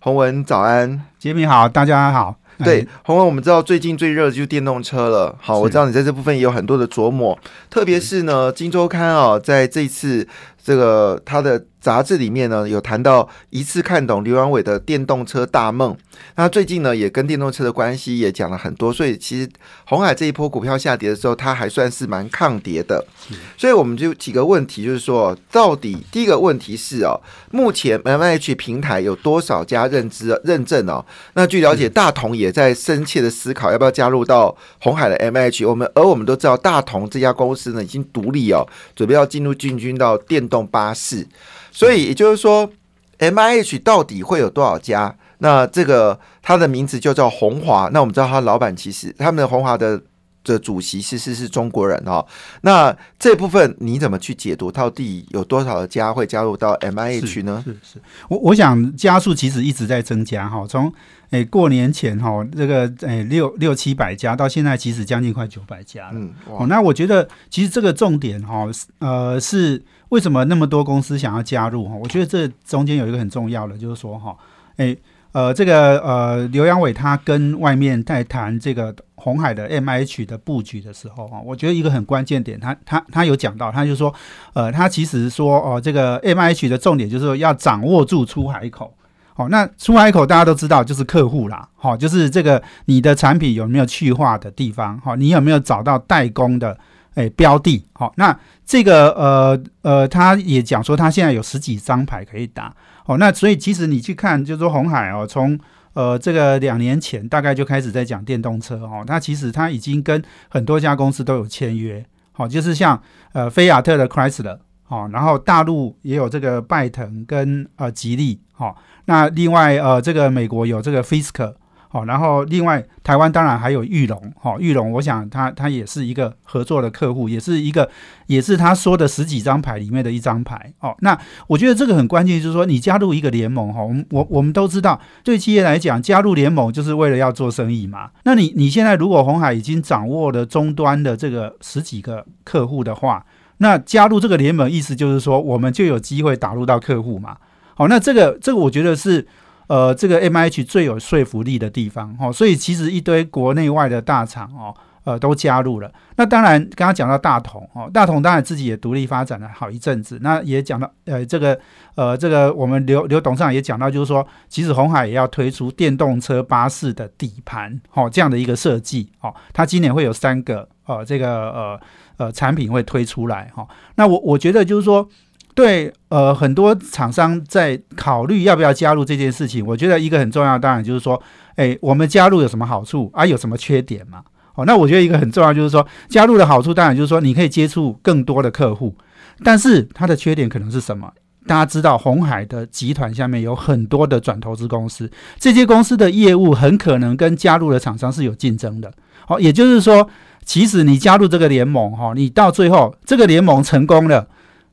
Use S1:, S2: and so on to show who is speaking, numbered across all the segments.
S1: 洪文早安，
S2: 杰米好，大家好。
S1: 对，洪文，我们知道最近最热的就是电动车了。好，我知道你在这部分也有很多的琢磨，特别是呢，《金周刊》啊，在这次这个它的。杂志里面呢有谈到一次看懂刘阳伟的电动车大梦，那最近呢也跟电动车的关系也讲了很多，所以其实红海这一波股票下跌的时候，它还算是蛮抗跌的。所以我们就几个问题，就是说到底第一个问题是哦，目前 M H 平台有多少家认知认证哦？那据了解，大同也在深切的思考要不要加入到红海的 M H。我们而我们都知道，大同这家公司呢已经独立哦，准备要进入进军到电动巴士。所以也就是说，M I H 到底会有多少家？那这个它的名字就叫红华。那我们知道，它老板其实他们的红华的的主席其实是中国人哦。那这部分你怎么去解读？到底有多少的家会加入到 M I H 呢？
S2: 是是，我我想加速其实一直在增加哈。从诶过年前哈，这个诶六六七百家到现在，其实将近快九百家了。嗯，哦，那我觉得其实这个重点哈，呃是。为什么那么多公司想要加入哈？我觉得这中间有一个很重要的，就是说哈，诶，呃，这个呃，刘阳伟他跟外面在谈这个红海的 M H 的布局的时候啊，我觉得一个很关键点，他他他有讲到，他就说，呃，他其实说哦，这个 M H 的重点就是说要掌握住出海口，好，那出海口大家都知道就是客户啦，好，就是这个你的产品有没有去化的地方，好，你有没有找到代工的。哎，标的。好，那这个呃呃，他也讲说，他现在有十几张牌可以打，哦，那所以其实你去看，就是说红海哦，从呃这个两年前大概就开始在讲电动车哦，他其实他已经跟很多家公司都有签约，好，就是像呃菲亚特的 Chrysler，好，然后大陆也有这个拜腾跟呃吉利，好，那另外呃这个美国有这个 Fisker。好，然后另外台湾当然还有玉龙，哈，玉龙，我想他他也是一个合作的客户，也是一个，也是他说的十几张牌里面的一张牌。哦，那我觉得这个很关键，就是说你加入一个联盟，哈，我们我我们都知道，对企业来讲，加入联盟就是为了要做生意嘛。那你你现在如果红海已经掌握了终端的这个十几个客户的话，那加入这个联盟，意思就是说我们就有机会打入到客户嘛。好，那这个这个我觉得是。呃，这个 M I H 最有说服力的地方哦，所以其实一堆国内外的大厂哦，呃，都加入了。那当然，刚刚讲到大同哦，大同当然自己也独立发展了好一阵子。那也讲到呃，这个呃，这个我们刘刘董事长也讲到，就是说，其实红海也要推出电动车巴士的底盘哦，这样的一个设计哦，它今年会有三个呃，这个呃呃产品会推出来哈。那我我觉得就是说。对，呃，很多厂商在考虑要不要加入这件事情。我觉得一个很重要，当然就是说，哎，我们加入有什么好处啊？有什么缺点嘛？哦，那我觉得一个很重要就是说，加入的好处当然就是说，你可以接触更多的客户，但是它的缺点可能是什么？大家知道，红海的集团下面有很多的转投资公司，这些公司的业务很可能跟加入的厂商是有竞争的。好，也就是说，其实你加入这个联盟，哈，你到最后这个联盟成功了。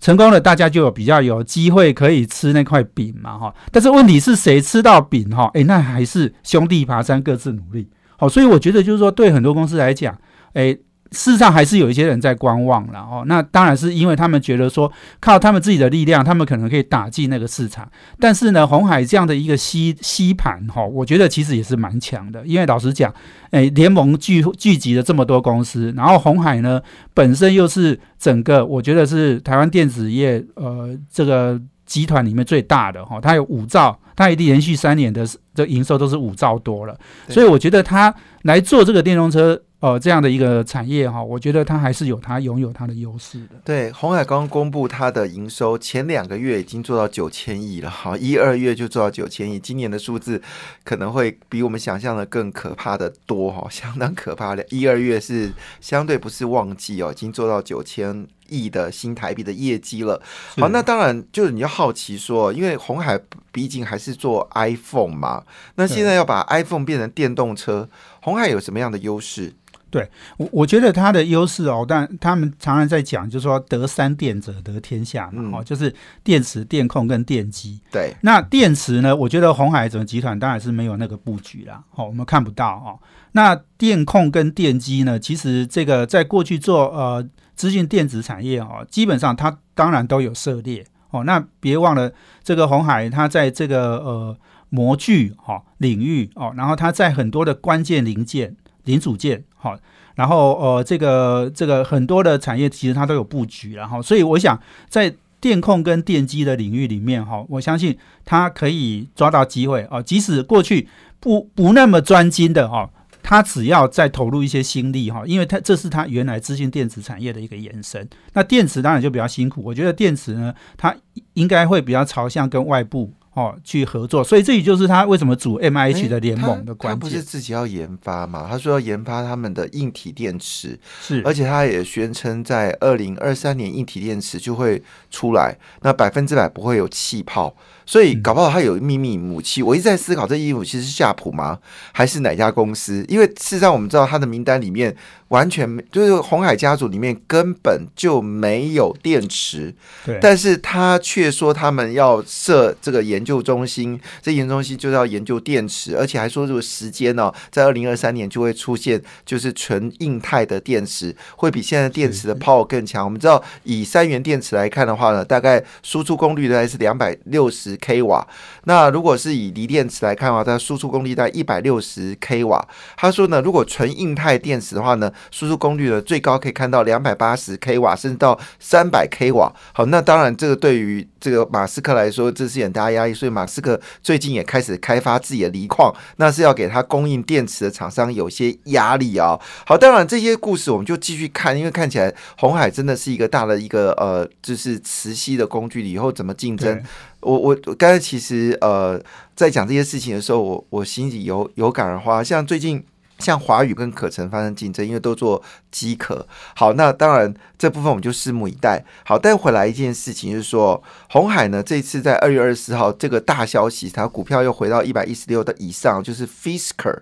S2: 成功了，大家就有比较有机会可以吃那块饼嘛，哈。但是问题是谁吃到饼，哈？哎，那还是兄弟爬山各自努力，好。所以我觉得就是说，对很多公司来讲，哎。事实上还是有一些人在观望了哦，那当然是因为他们觉得说靠他们自己的力量，他们可能可以打进那个市场。但是呢，红海这样的一个吸吸盘哈，我觉得其实也是蛮强的。因为老实讲，诶，联盟聚聚集了这么多公司，然后红海呢本身又是整个我觉得是台湾电子业呃这个集团里面最大的哈，它有五兆，它已经连续三年的这营收都是五兆多了，所以我觉得它来做这个电动车。呃，这样的一个产业哈，我觉得它还是有它拥有它的优势的。
S1: 对，红海刚公布它的营收，前两个月已经做到九千亿了，哈，一二月就做到九千亿，今年的数字可能会比我们想象的更可怕的多，哈，相当可怕的。一二月是相对不是旺季哦，已经做到九千。亿的新台币的业绩了，好，那当然就是你要好奇说，因为红海毕竟还是是做 iPhone 嘛？那现在要把 iPhone 变成电动车，红海有什么样的优势？
S2: 对我，我觉得它的优势哦，但他们常常在讲，就是说得三电者得天下嘛，哦，就是电池、电控跟电机。
S1: 对，
S2: 那电池呢？我觉得红海整个集团当然是没有那个布局啦，哦，我们看不到哦。那电控跟电机呢？其实这个在过去做呃资讯电子产业哦，基本上它当然都有涉猎哦。那别忘了这个红海，它在这个呃模具哈领域哦，然后它在很多的关键零件。零组件，好，然后呃，这个这个很多的产业其实它都有布局，然后所以我想在电控跟电机的领域里面，哈，我相信它可以抓到机会哦。即使过去不不那么专精的哈，它只要再投入一些心力哈，因为他这是他原来资讯电子产业的一个延伸。那电池当然就比较辛苦，我觉得电池呢，它应该会比较朝向跟外部。哦，去合作，所以这也就是他为什么组 M I H 的联盟的关键。
S1: 他不是自己要研发嘛？他说要研发他们的硬体电池，
S2: 是，
S1: 而且他也宣称在二零二三年硬体电池就会出来，那百分之百不会有气泡。所以搞不好他有秘密武器。我一直在思考，这衣服其实是夏普吗？还是哪家公司？因为事实上我们知道他的名单里面完全就是红海家族里面根本就没有电池。
S2: 对。
S1: 但是他却说他们要设这个研究中心，这研究中心就是要研究电池，而且还说这个时间呢，在二零二三年就会出现，就是纯硬态的电池会比现在电池的 power 更强。我们知道以三元电池来看的话呢，大概输出功率大概是两百六十。K 瓦，那如果是以锂电池来看的话，它输出功率在一百六十 k 瓦。他说呢，如果纯硬态电池的话呢，输出功率呢最高可以看到两百八十 k 瓦，甚至到三百 k 瓦。好，那当然这个对于这个马斯克来说，这是很大压力，所以马斯克最近也开始开发自己的锂矿，那是要给他供应电池的厂商有些压力啊。好，当然这些故事我们就继续看，因为看起来红海真的是一个大的一个呃，就是磁吸的工具，以后怎么竞争？我我刚才其实呃在讲这些事情的时候，我我心里有有感而发。像最近像华宇跟可成发生竞争，因为都做机壳。好，那当然这部分我们就拭目以待。好，但回来一件事情就是说，红海呢这次在二月二十四号这个大消息，它股票又回到一百一十六的以上，就是 Fisker。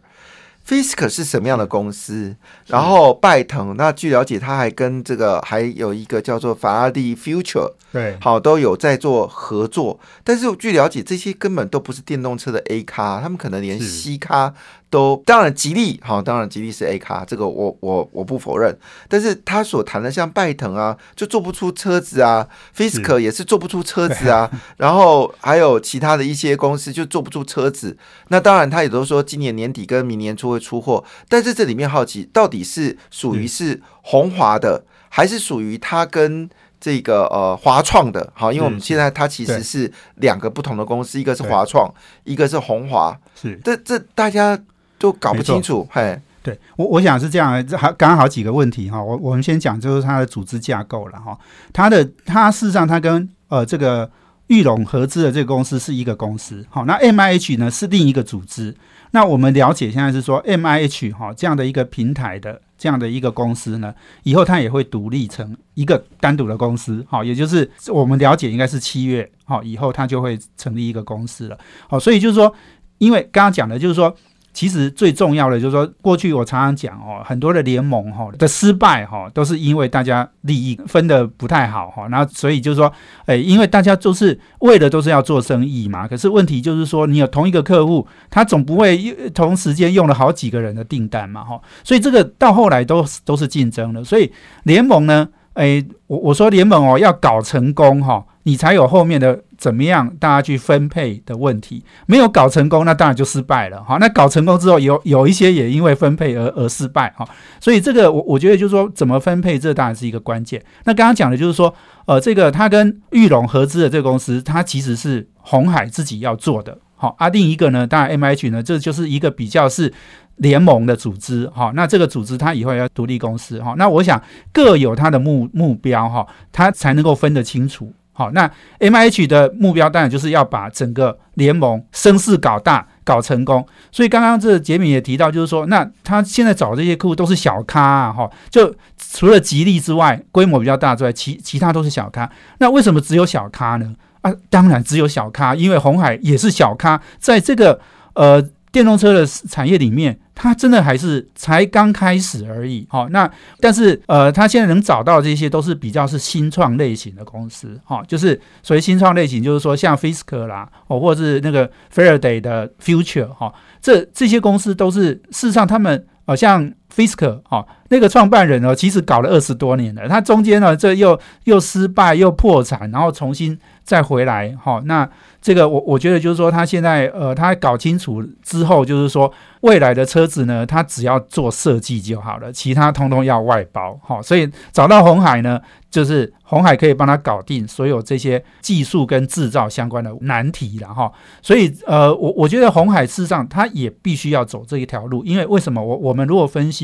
S1: Fisker 是什么样的公司？然后拜腾，那据了解，他还跟这个还有一个叫做法拉第 Future，
S2: 对，
S1: 好都有在做合作。但是据了解，这些根本都不是电动车的 A 咖，他们可能连 C 咖。都当然吉利好，当然吉利是 A 卡，这个我我我不否认。但是他所谈的像拜腾啊，就做不出车子啊，Fisker 也是做不出车子啊。然后还有其他的一些公司就做不出车子。那当然他也都说今年年底跟明年初会出货。但是这里面好奇到底是属于是宏华的，还是属于他跟这个呃华创的？好，因为我们现在它其实是两个不同的公司，一个是华创，一个是宏华。
S2: 是
S1: 这这大家。都搞不清楚，嘿，
S2: 对我我想是这样，还刚刚好几个问题哈，我我们先讲就是它的组织架构了哈，它的它事实上它跟呃这个玉龙合资的这个公司是一个公司，好，那 M I H 呢是另一个组织，那我们了解现在是说 M I H 哈这样的一个平台的这样的一个公司呢，以后它也会独立成一个单独的公司，好，也就是我们了解应该是七月好以后它就会成立一个公司了，好，所以就是说，因为刚刚讲的就是说。其实最重要的就是说，过去我常常讲哦，很多的联盟哈的失败哈，都是因为大家利益分的不太好哈。然后所以就是说，哎，因为大家都是为了都是要做生意嘛。可是问题就是说，你有同一个客户，他总不会同时间用了好几个人的订单嘛哈。所以这个到后来都都是竞争的。所以联盟呢，哎，我我说联盟哦要搞成功哈。你才有后面的怎么样大家去分配的问题，没有搞成功，那当然就失败了哈。那搞成功之后，有有一些也因为分配而而失败哈。所以这个我我觉得就是说怎么分配，这当然是一个关键。那刚刚讲的就是说，呃，这个他跟玉龙合资的这个公司，它其实是红海自己要做的。好，啊，另一个呢，当然 M H 呢，这就是一个比较是联盟的组织哈。那这个组织它以后要独立公司哈。那我想各有它的目目标哈，它才能够分得清楚。好，那 M H 的目标当然就是要把整个联盟声势搞大、搞成功。所以刚刚这杰米也提到，就是说，那他现在找这些客户都是小咖啊，哈，就除了吉利之外，规模比较大之外，其其他都是小咖。那为什么只有小咖呢？啊，当然只有小咖，因为红海也是小咖，在这个呃电动车的产业里面，它真的还是才刚开始而已。好，那但是呃，它现在能找到这些都是比较是新创类型的公司，哈，就是所谓新创类型，就是说像 Fisker 啦，哦，或者是那个 Faraday 的 Future 哈，这这些公司都是事实上他们。好像 Fisker 哈那个创办人呢，其实搞了二十多年了，他中间呢这又又失败又破产，然后重新再回来哈。那这个我我觉得就是说，他现在呃，他搞清楚之后，就是说未来的车子呢，他只要做设计就好了，其他通通要外包哈。所以找到红海呢。就是红海可以帮他搞定所有这些技术跟制造相关的难题了哈，所以呃，我我觉得红海事实上它也必须要走这一条路，因为为什么？我我们如果分析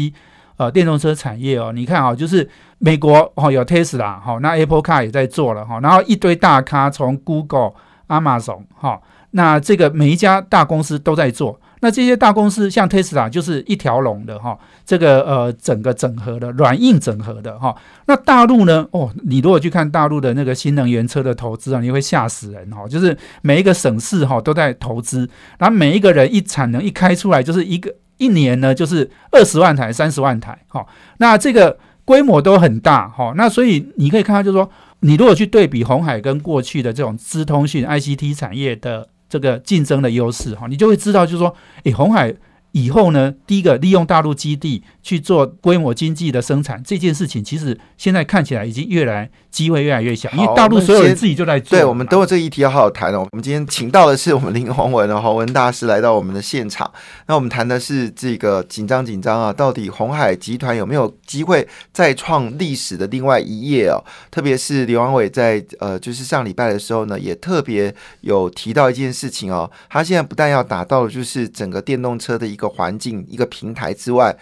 S2: 呃电动车产业哦，你看啊，就是美国哦有 Tesla 哈，那 Apple Car 也在做了哈，然后一堆大咖从 Google、Amazon 哈，那这个每一家大公司都在做。那这些大公司像 Tesla 就是一条龙的哈，这个呃整个整合的软硬整合的哈。那大陆呢？哦，你如果去看大陆的那个新能源车的投资啊，你会吓死人哈。就是每一个省市哈都在投资，然后每一个人一产能一开出来就是一个一年呢就是二十万台、三十万台哈。那这个规模都很大哈。那所以你可以看到，就是说你如果去对比红海跟过去的这种资通讯 ICT 产业的。这个竞争的优势哈，你就会知道，就是说，诶，红海。以后呢，第一个利用大陆基地去做规模经济的生产这件事情，其实现在看起来已经越来机会越来越小，因为大陆所有人自己就在做。
S1: 对，我们等会这个议题要好好谈哦。我们今天请到的是我们林宏文的宏文大师来到我们的现场，那我们谈的是这个紧张紧张啊，到底红海集团有没有机会再创历史的另外一页哦？特别是刘王伟在呃，就是上礼拜的时候呢，也特别有提到一件事情哦，他现在不但要打造就是整个电动车的一个环境一个平台之外，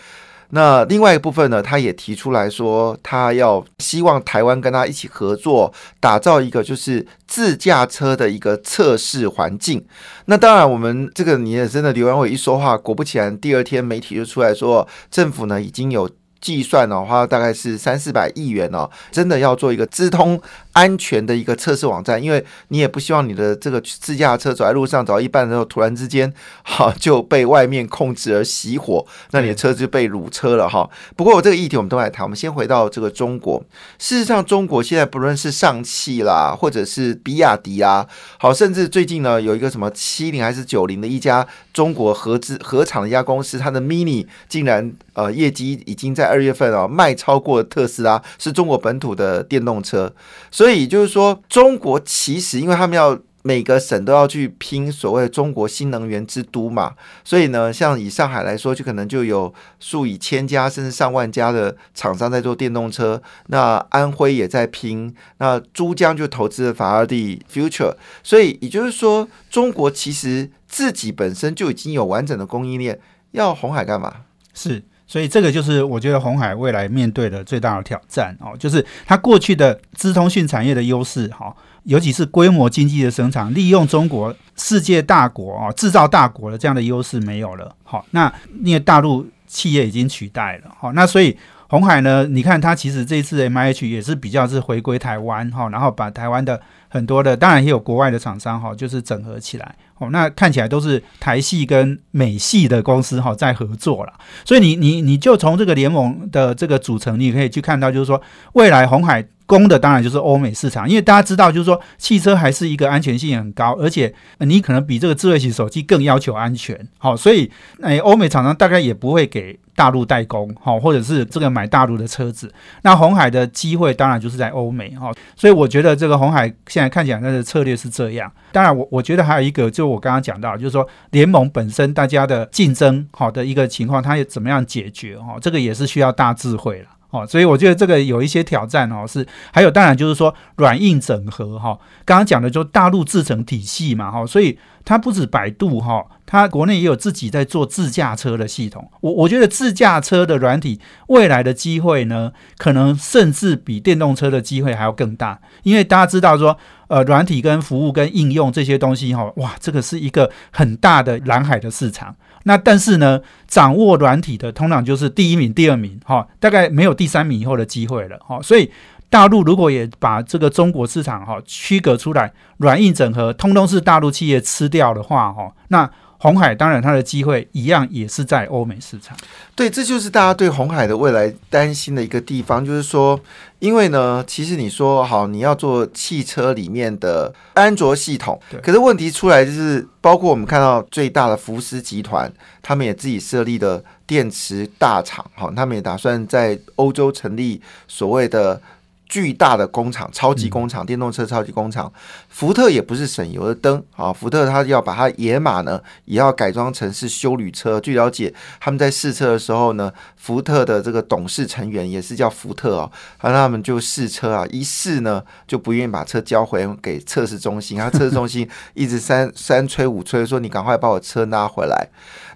S1: 那另外一部分呢，他也提出来说，他要希望台湾跟他一起合作，打造一个就是自驾车的一个测试环境。那当然，我们这个你也真的刘阳伟一说话，果不其然，第二天媒体就出来说，政府呢已经有。计算的话大概是三四百亿元哦，真的要做一个资通安全的一个测试网站，因为你也不希望你的这个自驾车走在路上走到一半的时候，突然之间哈就被外面控制而熄火，那你的车就被掳车了哈。不过我这个议题我们都来谈，我们先回到这个中国。事实上，中国现在不论是上汽啦，或者是比亚迪啊，好，甚至最近呢有一个什么七零还是九零的一家中国合资合厂的一家公司，它的 Mini 竟然呃业绩已经在二月份啊，卖超过特斯拉，是中国本土的电动车。所以就是说，中国其实因为他们要每个省都要去拼所谓中国新能源之都嘛，所以呢，像以上海来说，就可能就有数以千家甚至上万家的厂商在做电动车。那安徽也在拼，那珠江就投资了法拉第 Future。所以也就是说，中国其实自己本身就已经有完整的供应链，要红海干嘛？
S2: 是。所以这个就是我觉得红海未来面对的最大的挑战哦，就是它过去的资通讯产业的优势哈，尤其是规模经济的生产，利用中国世界大国啊制造大国的这样的优势没有了。好，那因为大陆企业已经取代了，好，那所以红海呢，你看它其实这次 M I H 也是比较是回归台湾哈，然后把台湾的很多的，当然也有国外的厂商哈，就是整合起来。哦，那看起来都是台系跟美系的公司哈在合作了，所以你你你就从这个联盟的这个组成，你可以去看到，就是说未来红海攻的当然就是欧美市场，因为大家知道，就是说汽车还是一个安全性很高，而且你可能比这个智慧型手机更要求安全，好，所以诶，欧美厂商大概也不会给。大陆代工，哈，或者是这个买大陆的车子，那红海的机会当然就是在欧美，哈，所以我觉得这个红海现在看起来它的策略是这样。当然，我我觉得还有一个，就我刚刚讲到，就是说联盟本身大家的竞争好的一个情况，它也怎么样解决，哈，这个也是需要大智慧了，哦，所以我觉得这个有一些挑战，哦，是还有当然就是说软硬整合，哈，刚刚讲的就大陆制成体系嘛，哈，所以它不止百度，哈。它国内也有自己在做自驾车的系统，我我觉得自驾车的软体未来的机会呢，可能甚至比电动车的机会还要更大，因为大家知道说，呃，软体跟服务跟应用这些东西哈，哇，这个是一个很大的蓝海的市场。那但是呢，掌握软体的通常就是第一名、第二名哈，大概没有第三名以后的机会了哈，所以。大陆如果也把这个中国市场哈区隔出来，软硬整合，通通是大陆企业吃掉的话哈，那。红海当然，它的机会一样也是在欧美市场。
S1: 对，这就是大家对红海的未来担心的一个地方，就是说，因为呢，其实你说好你要做汽车里面的安卓系统，可是问题出来就是，包括我们看到最大的福斯集团，他们也自己设立的电池大厂，哈，他们也打算在欧洲成立所谓的。巨大的工厂，超级工厂，电动车超级工厂。福特也不是省油的灯啊，福特他要把它野马呢，也要改装成是修旅车。据了解，他们在试车的时候呢，福特的这个董事成员也是叫福特哦，然后他们就试车啊，一试呢就不愿意把车交回给测试中心，然后测试中心一直三三催五催，说你赶快把我车拉回来。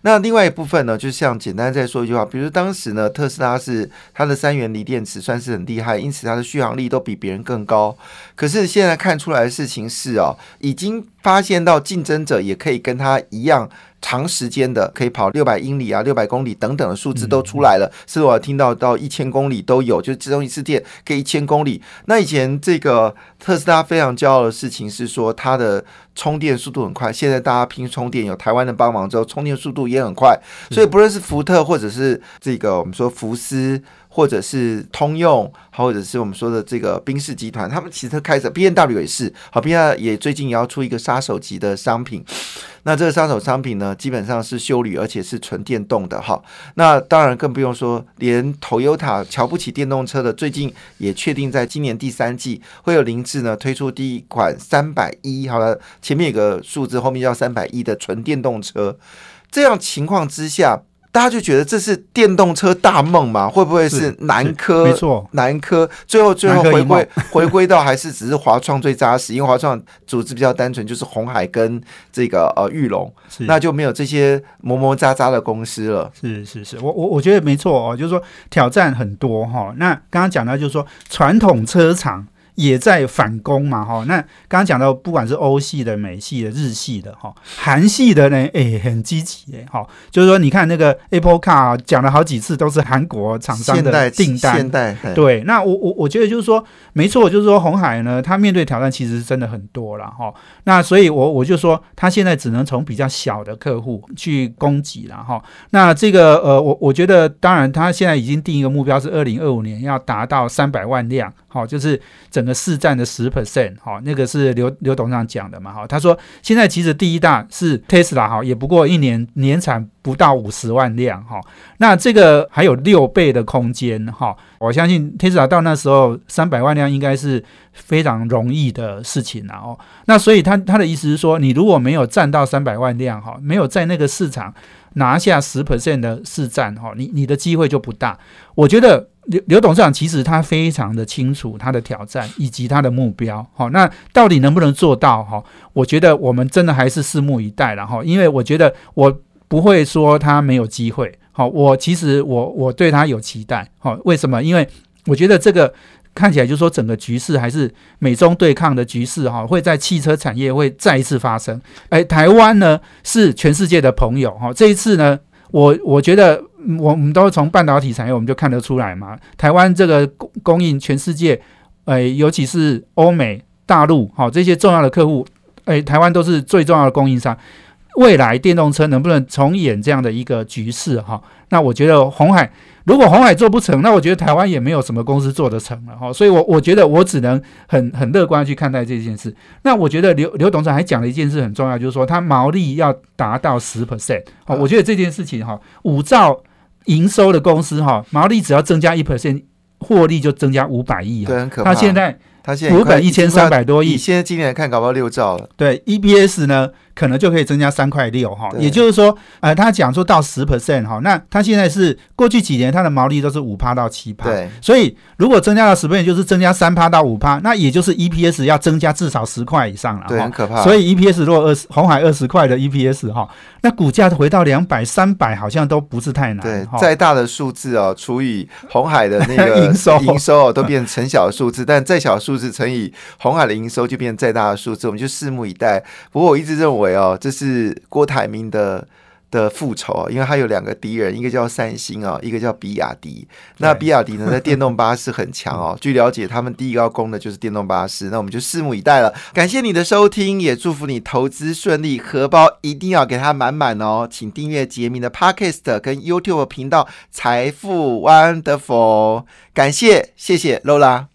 S1: 那另外一部分呢，就像简单再说一句话，比如当时呢，特斯拉是它的三元锂电池算是很厉害，因此它的续续航力都比别人更高。可是现在看出来的事情是哦，已经发现到竞争者也可以跟他一样。长时间的可以跑六百英里啊，六百公里等等的数字都出来了，是我听到到一千公里都有，就自动一次电可以一千公里。那以前这个特斯拉非常骄傲的事情是说它的充电速度很快，现在大家拼充电有台湾的帮忙之后，充电速度也很快。所以不论是福特或者是这个我们说福斯。或者是通用，或者是我们说的这个宾士集团，他们其实开着 B N W 也是，好，B N W 也最近也要出一个杀手级的商品。那这个杀手商品呢，基本上是修理，而且是纯电动的哈。那当然更不用说，连 Toyota 瞧不起电动车的，最近也确定在今年第三季会有凌志呢推出第一款三百一，好了，前面有个数字，后面叫三百一的纯电动车。这样情况之下。大家就觉得这是电动车大梦嘛？会不会是南科？
S2: 没错，
S1: 南科最后最后回归 回归到还是只是华创最扎实，因为华创组织比较单纯，就是红海跟这个呃玉龙，那就没有这些磨磨渣渣的公司了。
S2: 是是是，我我我觉得没错哦，就是说挑战很多哈。那刚刚讲到就是说传统车厂。也在反攻嘛，哈，那刚刚讲到，不管是欧系的、美系的、日系的，哈，韩系的呢，哎，很积极，哎，哈，就是说，你看那个 Apple Car 讲了好几次，都是韩国厂商的订单，
S1: 现代，
S2: 对，那我我我觉得就是说，没错，就是说，红海呢，它面对挑战其实真的很多了，哈，那所以，我我就说，它现在只能从比较小的客户去供给了，哈，那这个，呃，我我觉得，当然，它现在已经定一个目标是二零二五年要达到三百万辆。好，就是整个市占的十 percent，哈，那个是刘刘董事长讲的嘛，哈，他说现在其实第一大是 Tesla，哈，也不过一年年产不到五十万辆，哈，那这个还有六倍的空间，哈，我相信 Tesla 到那时候三百万辆应该是非常容易的事情了，哦，那所以他他的意思是说，你如果没有占到三百万辆，哈，没有在那个市场拿下十 percent 的市占，哈，你你的机会就不大，我觉得。刘刘董事长其实他非常的清楚他的挑战以及他的目标，好，那到底能不能做到？哈，我觉得我们真的还是拭目以待了哈，因为我觉得我不会说他没有机会，好，我其实我我对他有期待，好，为什么？因为我觉得这个看起来就是说整个局势还是美中对抗的局势哈，会在汽车产业会再一次发生。哎，台湾呢是全世界的朋友哈，这一次呢。我我觉得，我们都从半导体产业，我们就看得出来嘛。台湾这个供供应全世界，呃，尤其是欧美、大陆，好这些重要的客户，诶，台湾都是最重要的供应商。未来电动车能不能重演这样的一个局势？哈，那我觉得红海。如果红海做不成，那我觉得台湾也没有什么公司做得成了哈，所以，我我觉得我只能很很乐观去看待这件事。那我觉得刘刘董事长还讲了一件事很重要，就是说他毛利要达到十 percent。好，我觉得这件事情哈，五兆营收的公司哈，毛利只要增加一 percent，获利就增加五百亿
S1: 啊。他
S2: 现在
S1: 他现在
S2: 股本一千三百多亿，
S1: 现在今年看搞不好六兆了。
S2: 对，EBS 呢？可能就可以增加三块六哈，也就是说，呃，他讲说到十 percent 哈，那他现在是过去几年他的毛利都是五趴到七趴，
S1: 对，
S2: 所以如果增加到十 percent，就是增加三趴到五趴，那也就是 EPS 要增加至少十块以上了，
S1: 对，很可怕。
S2: 所以 EPS 如果二十红海二十块的 EPS 哈，那股价回到两百三百好像都不是太难，
S1: 对，再大的数字哦，除以红海的那个
S2: 营收。
S1: 营收哦，都变成小的数字，但再小的数字乘以红海的营收就变再大的数字，我们就拭目以待。不过我一直认为哦，这是。郭台铭的的复仇啊，因为他有两个敌人，一个叫三星啊，一个叫比亚迪。那比亚迪呢，在电动巴士很强哦。据了解，他们第一个要攻的就是电动巴士。那我们就拭目以待了。感谢你的收听，也祝福你投资顺利，荷包一定要给它满满哦。请订阅杰明的 Podcast 跟 YouTube 频道财富 Wonderful。感谢，谢谢 Lola。